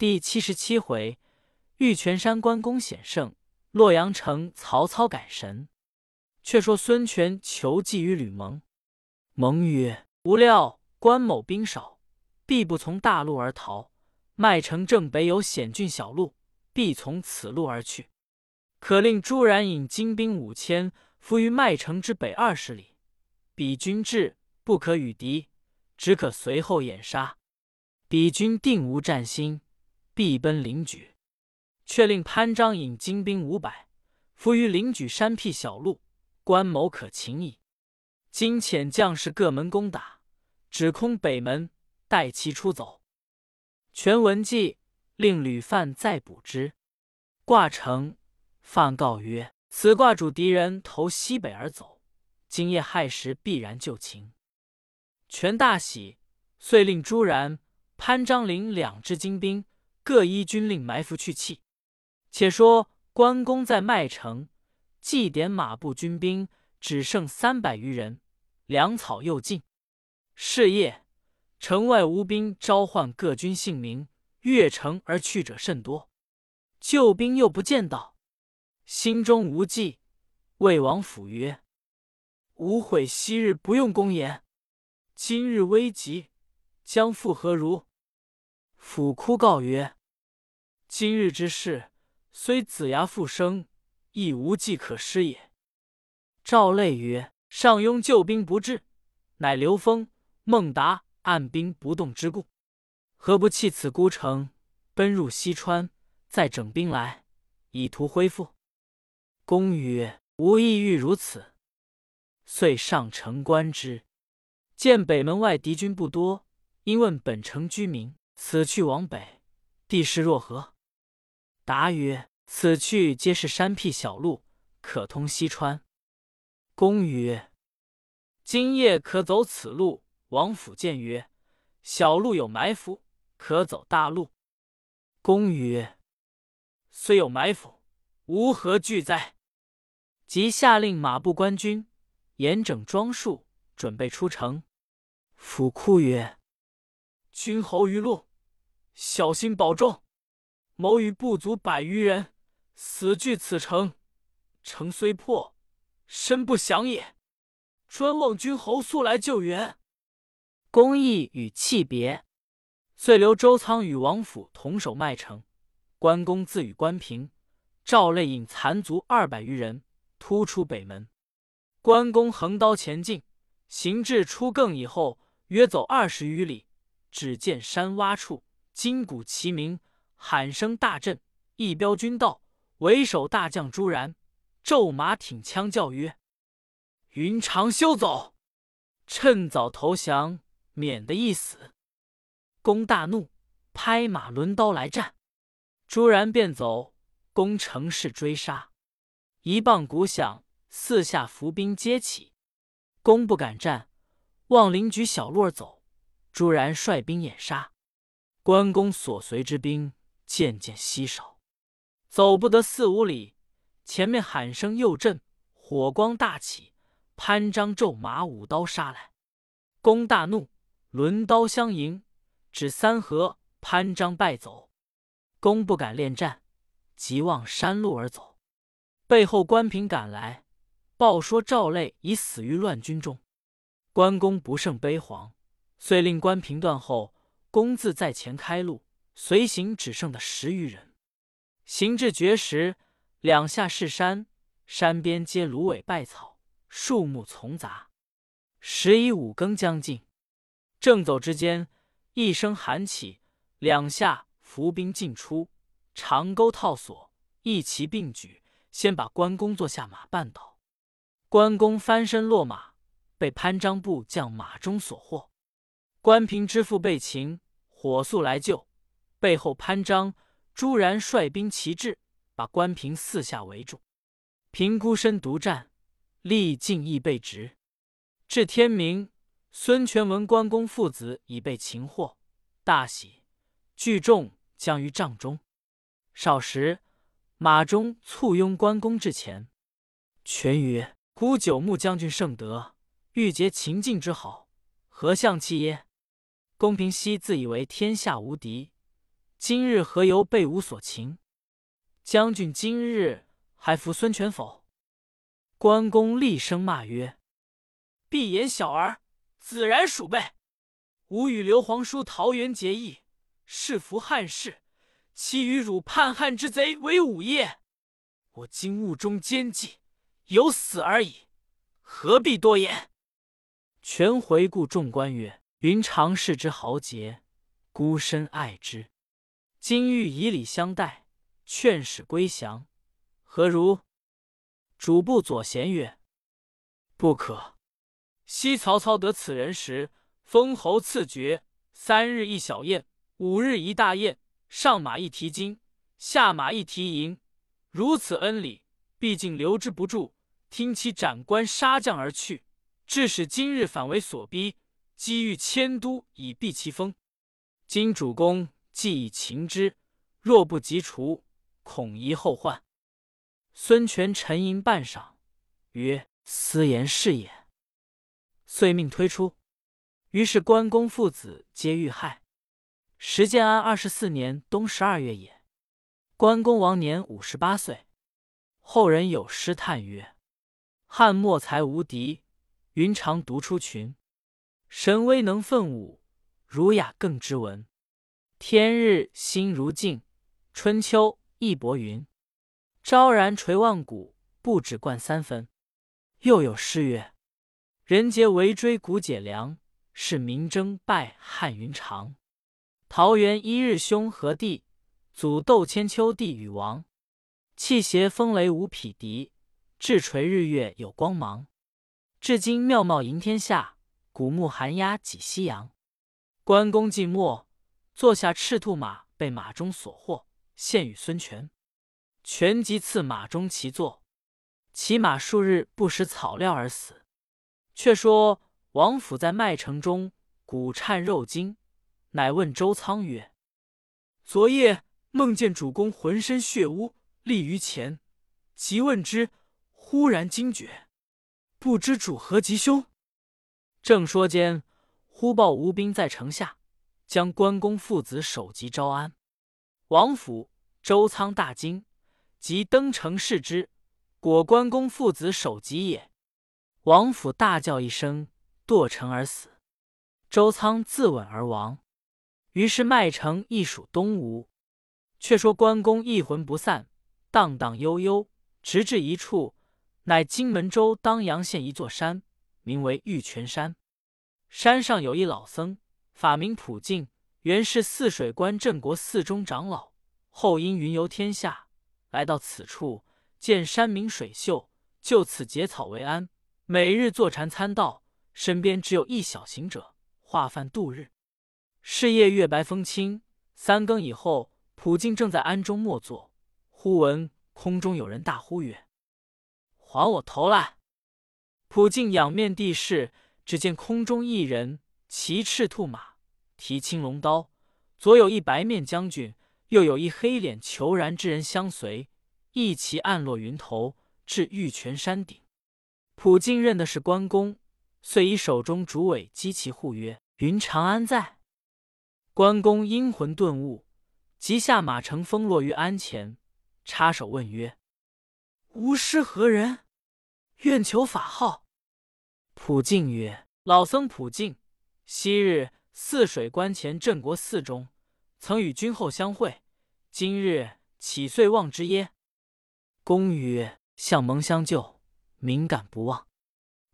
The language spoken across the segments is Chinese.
第七十七回，玉泉山关公显圣，洛阳城曹操改神。却说孙权求计于吕蒙，蒙曰：“吾料关某兵少，必不从大路而逃。麦城正北有险峻小路，必从此路而去。可令朱然引精兵五千，伏于麦城之北二十里。彼军至，不可与敌，只可随后掩杀。彼军定无战心。”必奔灵举，却令潘璋引精兵五百，伏于灵举山僻小路，关某可擒矣。今遣将士各门攻打，只空北门，待其出走。全文计，令吕范再补之。挂成，范告曰：“此挂主敌人投西北而走，今夜亥时必然就擒。”全大喜，遂令朱然、潘璋领两支精兵。各依军令埋伏去气。且说关公在麦城，祭点马步军兵，只剩三百余人，粮草又尽。是夜，城外吴兵召唤各军姓名，越城而去者甚多。救兵又不见到，心中无计，魏王府曰：“吾悔昔日不用公言，今日危急，将复何如？”府哭告曰：“今日之事，虽子牙复生，亦无计可施也。”赵累曰：“上庸救兵不至，乃刘封、孟达按兵不动之故，何不弃此孤城，奔入西川，再整兵来，以图恢复？”公曰：“吾意欲如此。”遂上城观之，见北门外敌军不多，因问本城居民。此去往北，地势若何？答曰：“此去皆是山僻小路，可通西川。”公曰：“今夜可走此路。”王府见曰：“小路有埋伏，可走大路。”公曰：“虽有埋伏，吾何惧哉？”即下令马步官军严整装束，准备出城。府库曰：“君侯于路。”小心保重！某与部卒百余人死据此城，城虽破，身不降也。专望君侯速来救援。公义与弃别，遂留周仓与王府同守麦城。关公自与关平、赵类引残卒二百余人突出北门。关公横刀前进，行至出更以后，约走二十余里，只见山洼处。金鼓齐鸣，喊声大震。一彪军到，为首大将朱然骤马挺枪叫曰：“云长休走！趁早投降，免得一死。”公大怒，拍马抡刀来战。朱然便走，攻乘势追杀。一棒鼓响，四下伏兵皆起。公不敢战，望邻居小路儿走。朱然率兵掩杀。关公所随之兵渐渐稀少，走不得四五里，前面喊声又震，火光大起。潘璋骤马舞刀杀来，公大怒，抡刀相迎，只三合，潘璋败走。公不敢恋战，急望山路而走。背后关平赶来，报说赵累已死于乱军中。关公不胜悲惶，遂令关平断后。公自在前开路，随行只剩的十余人。行至绝时，两下是山，山边皆芦苇败草，树木丛杂。时已五更将近，正走之间，一声喊起，两下伏兵尽出，长钩套索，一齐并举，先把关公坐下马绊倒。关公翻身落马，被潘璋部将马中所获。关平之父被擒，火速来救。背后潘璋、朱然率兵齐至，把关平四下围住。平孤身独战，力尽亦被执。至天明，孙权闻关公父子已被擒获，大喜，聚众将于帐中。少时，马忠簇拥关公至前。权曰：“孤九牧将军圣德，欲结秦晋之好，何相弃耶？”公平熙自以为天下无敌，今日何由被吾所擒？将军今日还服孙权否？”关公厉声骂曰：“闭眼小儿，子然鼠辈！吾与刘皇叔桃园结义，誓服汉室，岂与汝叛汉之贼为伍耶？我今误中奸计，有死而已，何必多言？”权回顾众官曰：“云长视之豪杰，孤身爱之。今欲以礼相待，劝使归降，何如？”主簿左贤曰：“不可。昔曹操得此人时，封侯赐爵，三日一小宴，五日一大宴，上马一提金，下马一提银。如此恩礼，毕竟留之不住。听其斩官杀将而去。”致使今日反为所逼，机欲迁都以避其锋。今主公既已擒之，若不及除，恐遗后患。孙权沉吟半晌，曰：“私言是也。”遂命推出。于是关公父子皆遇害。时建安二十四年冬十二月也。关公王年五十八岁。后人有诗叹曰：“汉末才无敌。”云长独出群，神威能奋武，儒雅更知文。天日心如镜，春秋义薄云。昭然垂万古，不止冠三分。又有诗曰：“人杰围追古解良，是明争败汉云长。桃园一日兄和弟，祖斗千秋地与王。气协风雷无匹敌，志垂日月有光芒。”至今妙貌迎天下，古木寒鸦几夕阳。关公寂寞，坐下赤兔马，被马中所获，献与孙权。权即赐马中骑坐，骑马数日，不食草料而死。却说王府在麦城中，骨颤肉惊，乃问周仓曰：“昨夜梦见主公浑身血污，立于前，即问之，忽然惊觉。”不知主何吉凶？正说间，忽报吴兵在城下，将关公父子首级招安。王府周仓大惊，即登城视之，果关公父子首级也。王府大叫一声，堕城而死。周仓自刎而亡。于是麦城亦属东吴。却说关公一魂不散，荡荡悠悠，直至一处。乃荆门州当阳县一座山，名为玉泉山。山上有一老僧，法名普净，原是泗水关镇国寺中长老，后因云游天下，来到此处，见山明水秀，就此结草为庵，每日坐禅参道，身边只有一小行者，化饭度日。是夜月白风清，三更以后，普净正在庵中默坐，忽闻空中有人大呼曰：还我头来！普净仰面地视，只见空中一人骑赤兔马，提青龙刀，左有一白面将军，右有一黑脸虬髯之人相随，一骑暗落云头，至玉泉山顶。普净认的是关公，遂以手中竹苇击其护曰：“云长安在？”关公阴魂顿悟，即下马乘风落于鞍前，插手问曰。吾师何人？愿求法号。普净曰：“老僧普净，昔日泗水关前镇国寺中，曾与君后相会。今日岂遂忘之耶？”公曰：“相蒙相救，敏感不忘。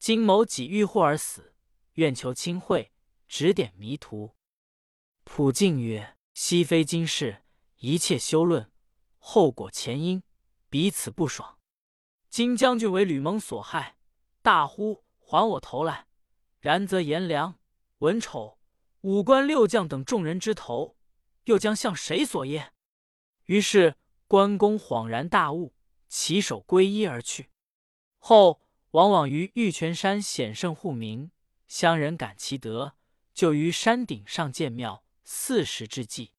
今某己遇祸而死，愿求亲会，指点迷途。”普净曰：“昔非今世，一切休论，后果前因，彼此不爽。”今将军为吕蒙所害，大呼还我头来！然则颜良、文丑、五关六将等众人之头，又将向谁所耶？于是关公恍然大悟，起手归依而去。后往往于玉泉山显圣护民，乡人感其德，就于山顶上建庙，四时之祭。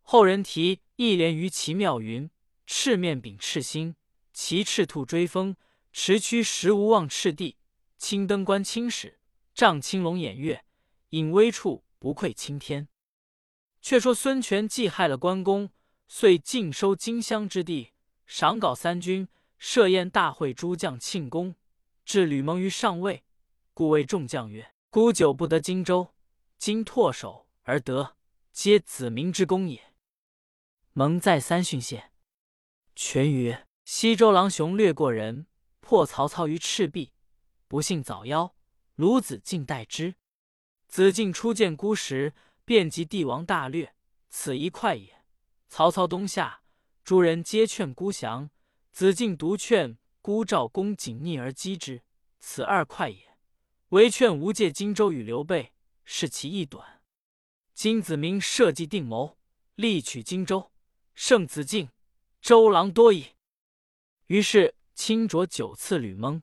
后人题一联于其庙云：“赤面秉赤心。”骑赤兔追风，持驱时无望赤地；青灯观青史，仗青龙偃月，隐微处不愧青天。却说孙权既害了关公，遂尽收荆襄之地，赏稿三军，设宴大会诸将庆功，置吕蒙于上位，故谓众将曰：“孤久不得荆州，今唾手而得，皆子民之功也。”蒙再三训谢。权曰：“西周郎雄略过人，破曹操于赤壁，不幸早夭，鲁子敬代之。子敬初见孤时。”遍及帝王大略，此一快也。曹操东下，诸人皆劝孤降，子敬独劝孤赵公瑾逆而击之，此二快也。唯劝吴借荆州与刘备，是其一短。今子明设计定谋，力取荆州，胜子敬、周郎多矣。于是亲酌酒赐吕蒙，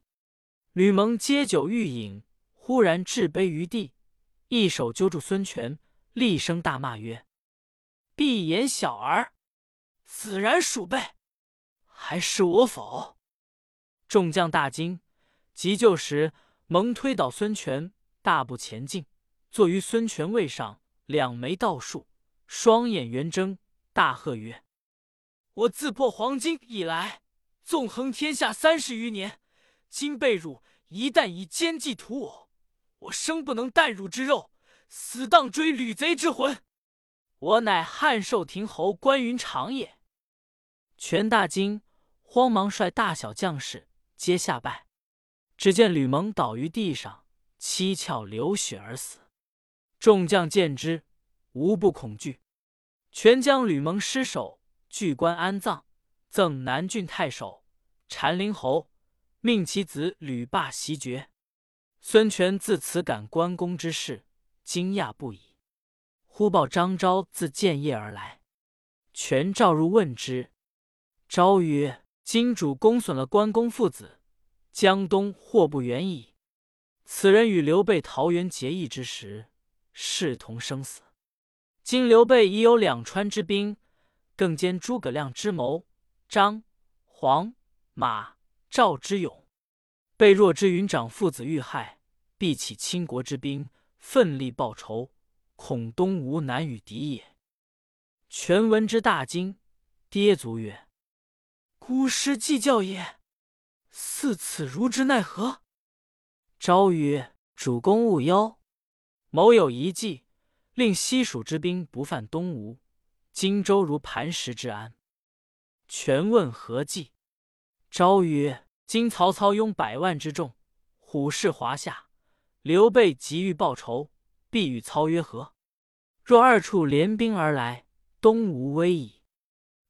吕蒙接酒欲饮，忽然置杯于地，一手揪住孙权。厉声大骂曰：“闭眼小儿，死然鼠辈，还是我否？”众将大惊，急救时，蒙推倒孙权，大步前进，坐于孙权位上，两眉倒竖，双眼圆睁，大喝曰：“我自破黄巾以来，纵横天下三十余年，今被辱，一旦以奸计屠我，我生不能啖汝之肉。”死当追吕贼之魂！我乃汉寿亭侯关云长也。权大惊，慌忙率大小将士皆下拜。只见吕蒙倒于地上，七窍流血而死。众将见之，无不恐惧。权将吕蒙尸首据关安葬，赠南郡太守、禅陵侯，命其子吕霸袭爵。孙权自此感关公之事。惊讶不已，忽报张昭自建业而来，权召入问之。昭曰：“今主公损了关公父子，江东祸不远矣。此人与刘备桃园结义之时，视同生死。今刘备已有两川之兵，更兼诸葛亮之谋，张、黄、马、赵之勇，被若之云长父子遇害，必起倾国之兵。”奋力报仇，恐东吴难与敌也。权闻之大惊，跌足曰：“孤师计教也，似此如之奈何？”昭曰：“主公勿忧，某有一计，令西蜀之兵不犯东吴，荆州如磐石之安。”权问何计？昭曰：“今曹操拥百万之众，虎视华夏。”刘备急欲报仇，必与操约和。若二处联兵而来，东吴危矣。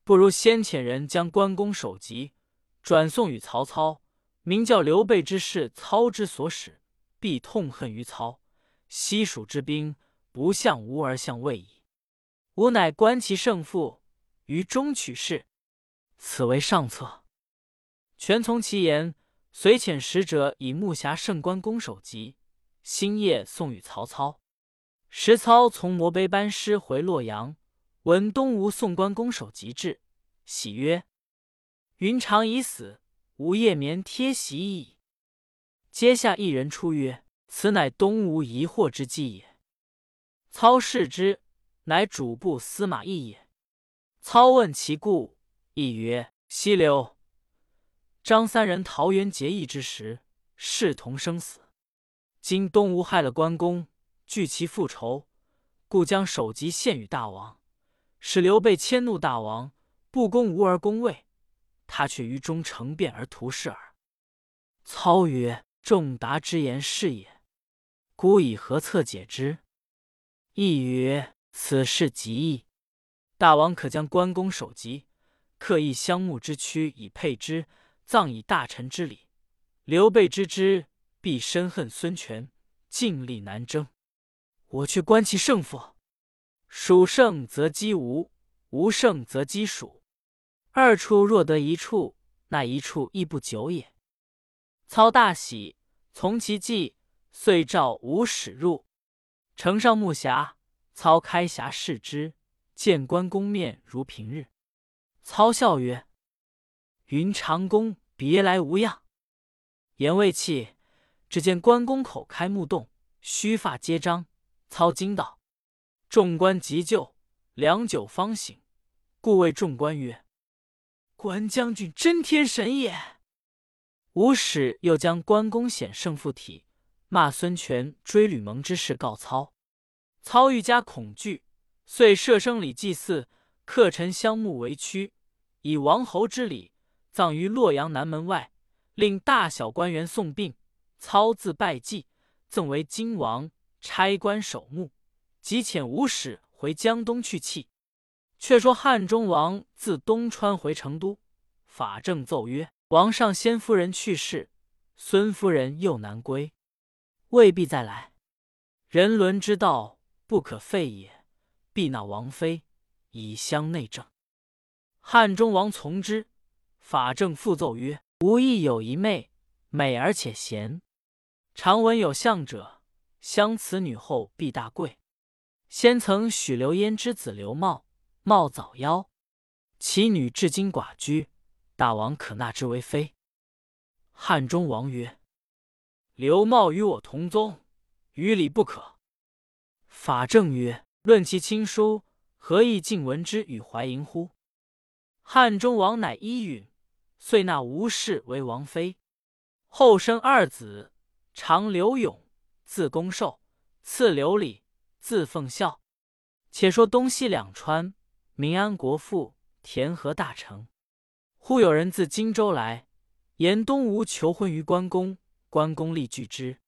不如先遣人将关公首级转送与曹操，明教刘备之事，操之所使，必痛恨于操。西蜀之兵不向吴而向魏矣。吾乃观其胜负，于中取势，此为上策。权从其言，遂遣使者以木匣胜关公首级。星夜送与曹操，时操从摩碑班师回洛阳，闻东吴送关公首级至，喜曰：“云长已死，吾夜眠贴席矣。”阶下一人出曰：“此乃东吴疑惑之计也。”操视之，乃主簿司马懿也。操问其故，懿曰：“西流、张三人桃园结义之时，视同生死。”今东吴害了关公，惧其复仇，故将首级献与大王，使刘备迁怒大王，不攻吴而攻魏，他却于中成变而图事耳。操曰：“仲达之言是也，孤以何策解之？”亦曰：“此事极易，大王可将关公首级刻一香木之躯以配之，葬以大臣之礼。刘备知之。”必深恨孙权，尽力难争。我却观其胜负，蜀胜则击吴，吴胜则击蜀。二处若得一处，那一处亦不久也。操大喜，从其计，遂召吴使入，城上木匣。操开匣视之，见关公面如平日。操笑曰：“云长公别来无恙。”言未弃。只见关公口开目洞，须发皆张。操惊道：“众官急救，良久方醒，故谓众官曰：“关将军真天神也。”吴使又将关公显圣附体，骂孙权追吕蒙之事告操。操愈加恐惧，遂设生礼祭祀，刻臣相慕为屈，以王侯之礼葬于洛阳南门外，令大小官员送殡。操自拜祭，赠为金王，差官守墓，即遣吴使回江东去讫。却说汉中王自东川回成都，法正奏曰。王上先夫人去世，孙夫人又难归，未必再来。人伦之道不可废也，必纳王妃以相内政。汉中王从之。法正复奏曰：“吾亦有一妹，美而且贤。常闻有相者，相此女后必大贵。先曾许刘焉之子刘茂，茂早夭，其女至今寡居。”大王可纳之为妃。汉中王曰：“刘茂与我同宗，于礼不可。”法正曰：“论其亲疏，何以尽闻之与怀银乎？”汉中王乃依允，遂纳吴氏为王妃。后生二子，长刘永，字公寿；次刘礼，字奉孝。且说东西两川，民安国富，田和大成。忽有人自荆州来，言东吴求婚于关公。关公立拒之。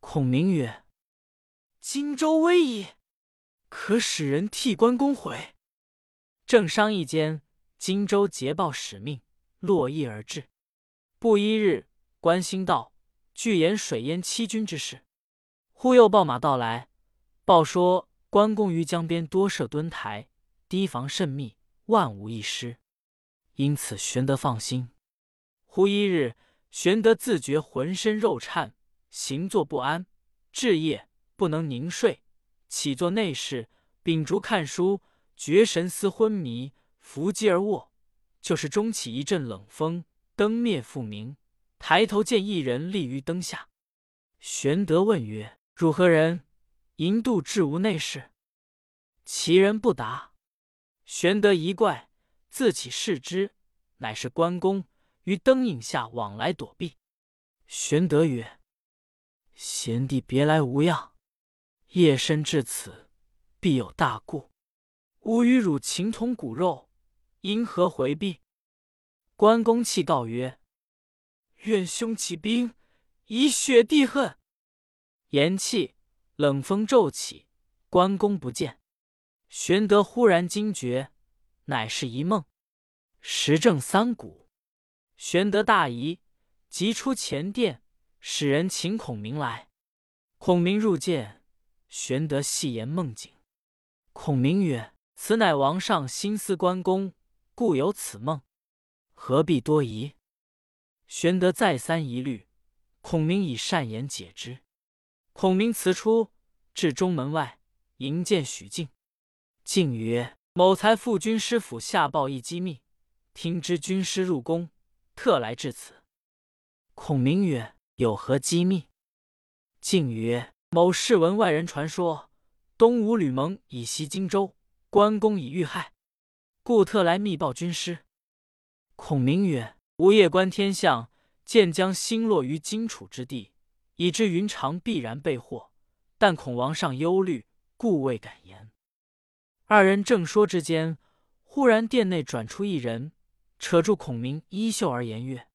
孔明曰：“荆州危矣，可使人替关公回。”正商议间，荆州捷报使命，络绎而至。不一日，关兴道，据言水淹七军之事。忽又报马到来，报说关公于江边多设墩台，堤防甚密，万无一失。因此，玄德放心。忽一日，玄德自觉浑身肉颤，行坐不安，至夜不能宁睡，起坐内室，秉烛看书，觉神思昏迷，伏击而卧。就是中起一阵冷风，灯灭复明，抬头见一人立于灯下。玄德问曰：“汝何人？银度至无内室？”其人不答。玄德疑怪。自起视之，乃是关公于灯影下往来躲避。玄德曰：“贤弟别来无恙，夜深至此，必有大故。吾与汝情同骨肉，因何回避？”关公气告曰：“愿兄起兵，以雪弟恨。”言讫，冷风骤起，关公不见。玄德忽然惊觉。乃是一梦，时正三鼓。玄德大疑，急出前殿，使人请孔明来。孔明入见，玄德细言梦境。孔明曰：“此乃王上心思关公，故有此梦，何必多疑？”玄德再三疑虑，孔明以善言解之。孔明辞出，至中门外迎见许靖。靖曰。某才赴军师府下报一机密，听知军师入宫，特来至此。孔明曰：“有何机密？”靖曰：“某事闻外人传说，东吴吕蒙已袭荆州，关公已遇害，故特来密报军师。”孔明曰：“吾夜观天象，见将星落于荆楚之地，已知云长必然被祸，但恐王上忧虑，故未敢言。”二人正说之间，忽然殿内转出一人，扯住孔明衣袖而言曰：“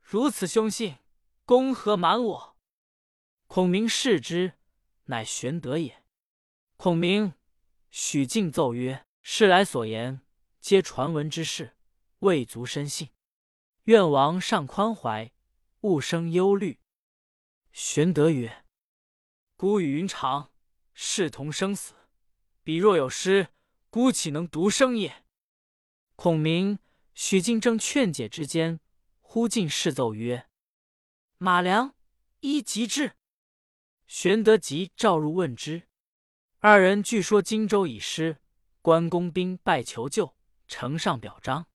如此凶信，公何瞒我？”孔明视之，乃玄德也。孔明、许靖奏曰：“世来所言，皆传闻之事，未足深信。愿王上宽怀，勿生忧虑。”玄德曰：“孤与云长，视同生死。”彼若有失，孤岂能独生也？孔明、许靖正劝解之间，忽进侍奏曰：“马良，一急至。”玄德即召入问之。二人据说荆州已失，关公兵败求救，呈上表彰。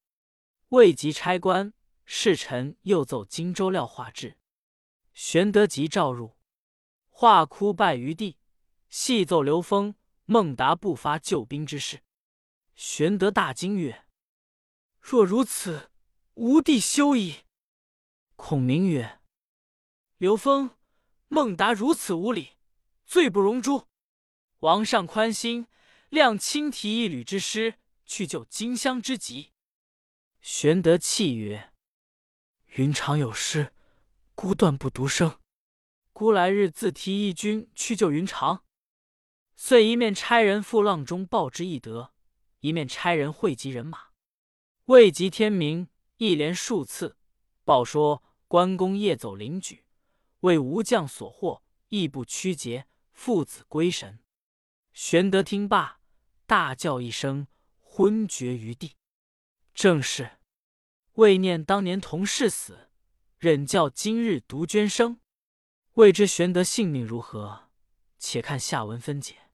未及差官，侍臣又奏荆州廖化至。玄德即召入，化哭拜于地，细奏刘封。孟达不发救兵之事。玄德大惊曰：“若如此，吾弟休矣。”孔明曰：“刘封、孟达如此无礼，罪不容诛。王上宽心，亮轻提一旅之师去救荆襄之急。”玄德泣曰：“云长有失，孤断不独生。孤来日自提义军去救云长。”遂一面差人赴阆中报之翼德，一面差人汇集人马。未及天明，一连数次报说关公夜走灵举，为吴将所获，亦不屈节，父子归神。玄德听罢，大叫一声，昏厥于地。正是未念当年同事死，忍教今日独捐生。未知玄德性命如何？且看下文分解。